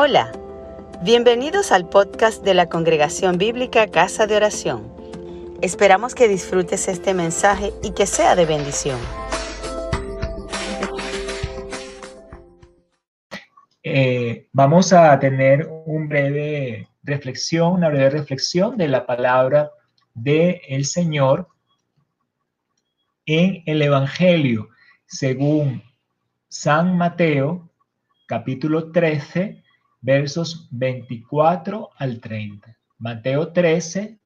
Hola, bienvenidos al podcast de la Congregación Bíblica Casa de Oración. Esperamos que disfrutes este mensaje y que sea de bendición. Eh, vamos a tener un breve reflexión, una breve reflexión de la palabra del el Señor en el Evangelio según San Mateo, capítulo 13, versos 24 al 30. Mateo 13,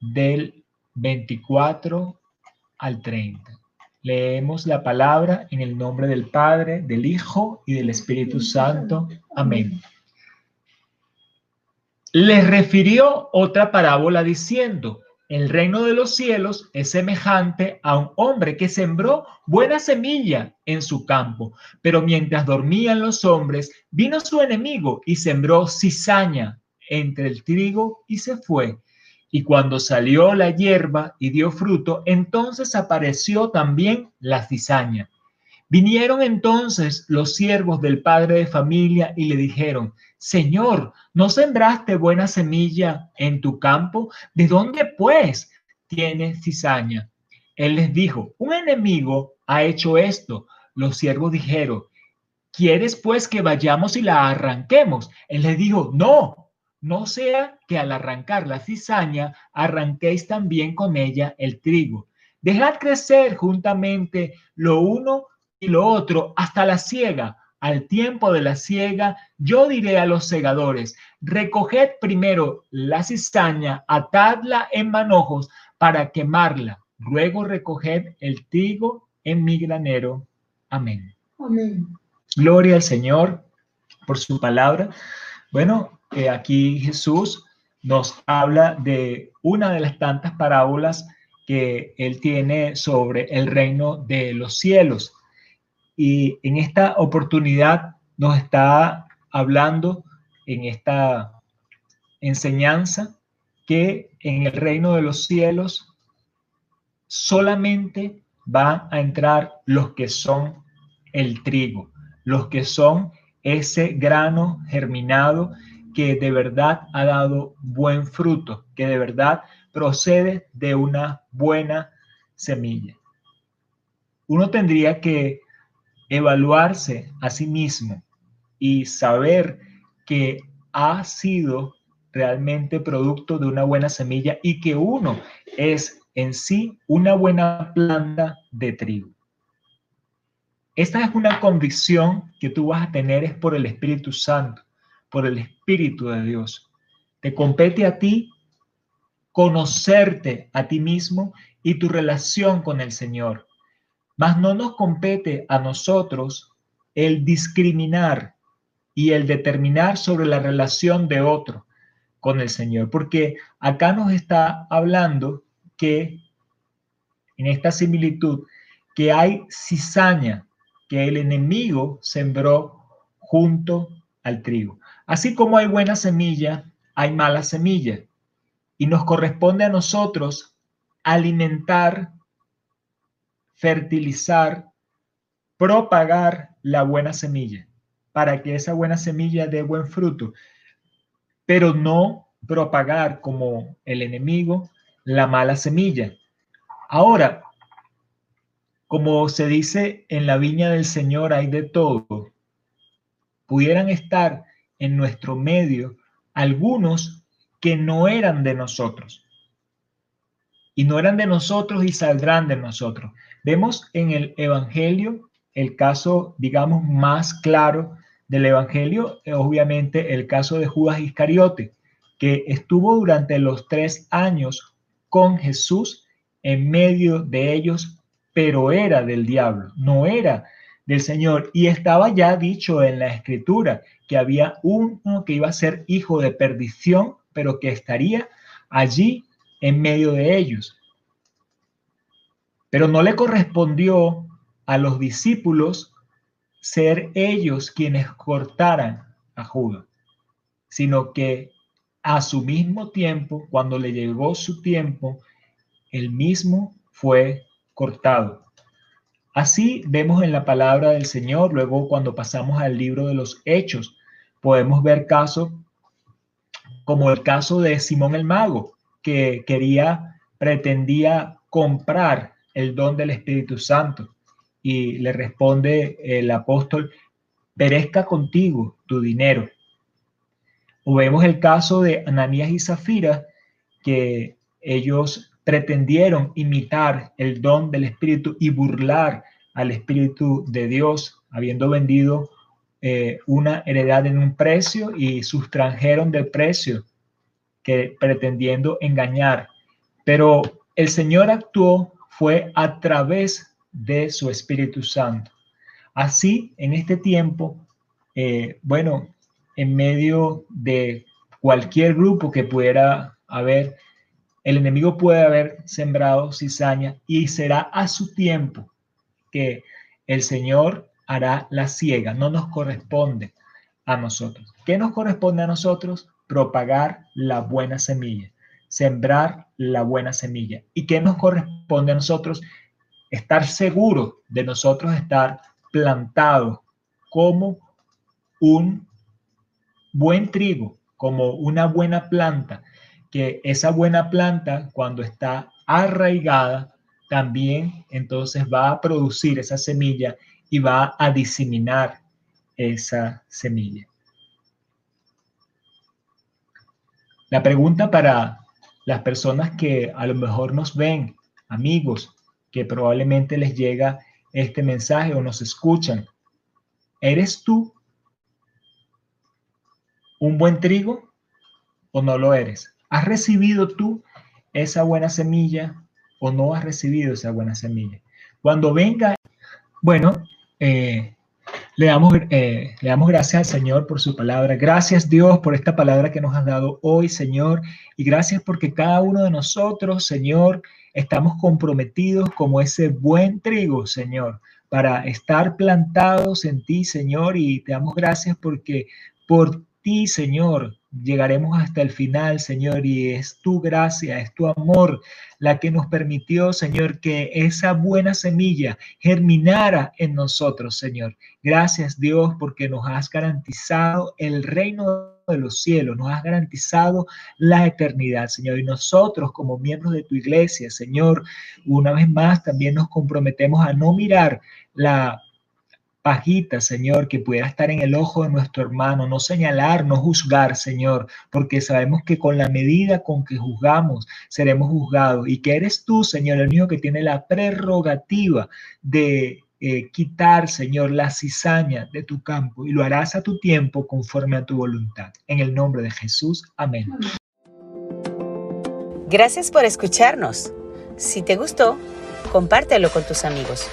del 24 al 30. Leemos la palabra en el nombre del Padre, del Hijo y del Espíritu Santo. Amén. Les refirió otra parábola diciendo, el reino de los cielos es semejante a un hombre que sembró buena semilla en su campo, pero mientras dormían los hombres, vino su enemigo y sembró cizaña entre el trigo y se fue. Y cuando salió la hierba y dio fruto, entonces apareció también la cizaña. Vinieron entonces los siervos del padre de familia y le dijeron, Señor, ¿no sembraste buena semilla en tu campo? ¿De dónde pues tienes cizaña? Él les dijo, un enemigo ha hecho esto. Los siervos dijeron, ¿quieres pues que vayamos y la arranquemos? Él les dijo, no, no sea que al arrancar la cizaña arranquéis también con ella el trigo. Dejad crecer juntamente lo uno y lo otro hasta la siega al tiempo de la siega, yo diré a los segadores, recoged primero la cizaña, atadla en manojos para quemarla, luego recoged el trigo en mi granero. Amén. Amén. Gloria al Señor por su palabra. Bueno, eh, aquí Jesús nos habla de una de las tantas parábolas que él tiene sobre el reino de los cielos. Y en esta oportunidad nos está hablando en esta enseñanza que en el reino de los cielos solamente van a entrar los que son el trigo, los que son ese grano germinado que de verdad ha dado buen fruto, que de verdad procede de una buena semilla. Uno tendría que evaluarse a sí mismo y saber que ha sido realmente producto de una buena semilla y que uno es en sí una buena planta de trigo. Esta es una convicción que tú vas a tener es por el Espíritu Santo, por el Espíritu de Dios. Te compete a ti conocerte a ti mismo y tu relación con el Señor. Mas no nos compete a nosotros el discriminar y el determinar sobre la relación de otro con el Señor, porque acá nos está hablando que en esta similitud que hay cizaña que el enemigo sembró junto al trigo. Así como hay buena semilla, hay mala semilla. Y nos corresponde a nosotros alimentar fertilizar, propagar la buena semilla para que esa buena semilla dé buen fruto, pero no propagar como el enemigo la mala semilla. Ahora, como se dice en la viña del Señor hay de todo, pudieran estar en nuestro medio algunos que no eran de nosotros. Y no eran de nosotros y saldrán de nosotros. Vemos en el Evangelio el caso, digamos, más claro del Evangelio, obviamente el caso de Judas Iscariote, que estuvo durante los tres años con Jesús en medio de ellos, pero era del diablo, no era del Señor. Y estaba ya dicho en la escritura que había uno que iba a ser hijo de perdición, pero que estaría allí en medio de ellos. Pero no le correspondió a los discípulos ser ellos quienes cortaran a Judas, sino que a su mismo tiempo, cuando le llegó su tiempo, el mismo fue cortado. Así vemos en la palabra del Señor, luego cuando pasamos al libro de los Hechos, Podemos ver casos como el caso de Simón el Mago, que quería, pretendía comprar el don del Espíritu Santo. Y le responde el apóstol, perezca contigo tu dinero. O vemos el caso de Ananías y Zafira, que ellos pretendieron imitar el don del Espíritu y burlar al Espíritu de Dios, habiendo vendido eh, una heredad en un precio y sustrajeron del precio pretendiendo engañar. Pero el Señor actuó fue a través de su Espíritu Santo. Así, en este tiempo, eh, bueno, en medio de cualquier grupo que pudiera haber, el enemigo puede haber sembrado cizaña y será a su tiempo que el Señor hará la ciega, no nos corresponde a nosotros. ¿Qué nos corresponde a nosotros? Propagar la buena semilla, sembrar la buena semilla. ¿Y qué nos corresponde a nosotros? Estar seguros de nosotros estar plantados como un buen trigo, como una buena planta, que esa buena planta cuando está arraigada, también entonces va a producir esa semilla y va a diseminar esa semilla. La pregunta para las personas que a lo mejor nos ven, amigos, que probablemente les llega este mensaje o nos escuchan, ¿eres tú un buen trigo o no lo eres? ¿Has recibido tú esa buena semilla o no has recibido esa buena semilla? Cuando venga, bueno, eh, le, damos, eh, le damos gracias al Señor por su palabra. Gracias Dios por esta palabra que nos has dado hoy, Señor. Y gracias porque cada uno de nosotros, Señor, estamos comprometidos como ese buen trigo, Señor, para estar plantados en ti, Señor. Y te damos gracias porque por ti, Señor, llegaremos hasta el final, Señor, y es tu gracia, es tu amor la que nos permitió, Señor, que esa buena semilla germinara en nosotros, Señor. Gracias, Dios, porque nos has garantizado el reino de los cielos, nos has garantizado la eternidad, Señor. Y nosotros, como miembros de tu iglesia, Señor, una vez más también nos comprometemos a no mirar la pajita, Señor, que pudiera estar en el ojo de nuestro hermano, no señalar, no juzgar, Señor, porque sabemos que con la medida con que juzgamos seremos juzgados y que eres tú, Señor, el único que tiene la prerrogativa de eh, quitar, Señor, la cizaña de tu campo y lo harás a tu tiempo conforme a tu voluntad. En el nombre de Jesús, amén. Gracias por escucharnos. Si te gustó, compártelo con tus amigos.